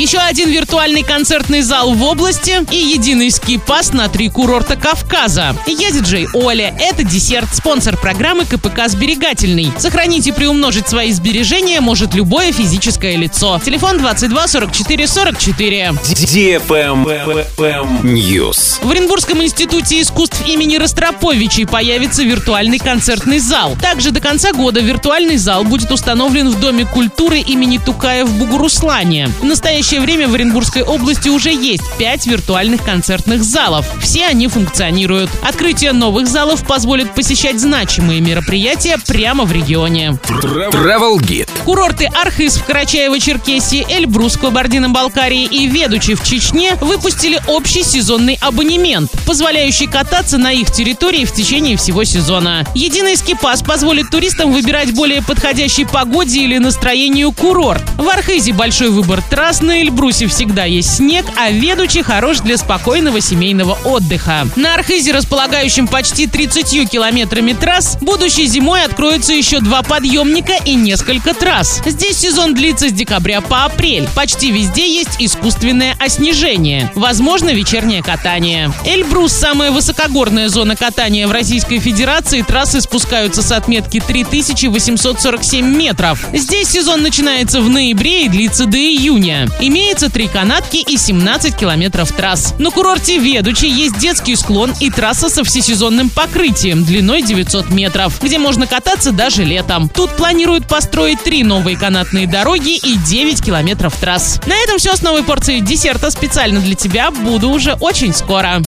Еще один виртуальный концертный зал в области и единый ски-пас на три курорта Кавказа. Я диджей Оля. Это десерт, спонсор программы КПК «Сберегательный». Сохранить и приумножить свои сбережения может любое физическое лицо. Телефон 22 44 44. News. В Оренбургском институте искусств имени Ростроповичей появится виртуальный концертный зал. Также до конца года виртуальный зал будет установлен в Доме культуры имени Тукая в Бугуруслане. В настоящее время в Оренбургской области уже есть пять виртуальных концертных залов. Все они функционируют. Открытие новых залов позволит посещать значимые мероприятия прямо в регионе. Travel Guide. Курорты Архыз в Карачаево-Черкесии, Эльбрус в Кабардино-Балкарии и Ведучи в Чечне выпустили общий сезонный абонемент, позволяющий кататься на их территории в течение всего сезона. Единый скипас позволит туристам выбирать более подходящей погоде или настроению курорт. В Архизе большой выбор трасс, на Эльбрусе всегда есть снег, а Ведучи хорош для спокойного семейного отдыха. На Архизе, располагающем почти 30 километрами трасс, будущей зимой откроются еще два подъемника и несколько трасс. Здесь сезон длится с декабря по апрель. Почти везде есть искусственное оснежение. Возможно, вечернее катание. Эльбрус – самая высокогорная зона катания в Российской Федерации. Трассы спускаются с отметки 3847 метров. Здесь сезон начинается в ноябре и длится до июня. Имеется три канатки и 17 километров трасс. На курорте Ведучи есть детский склон и трасса со всесезонным покрытием длиной 900 метров, где можно кататься даже летом. Тут планируют построить три новые канатные дороги и 9 километров трасс. На этом все с новой порцией десерта специально для тебя. Буду уже очень скоро.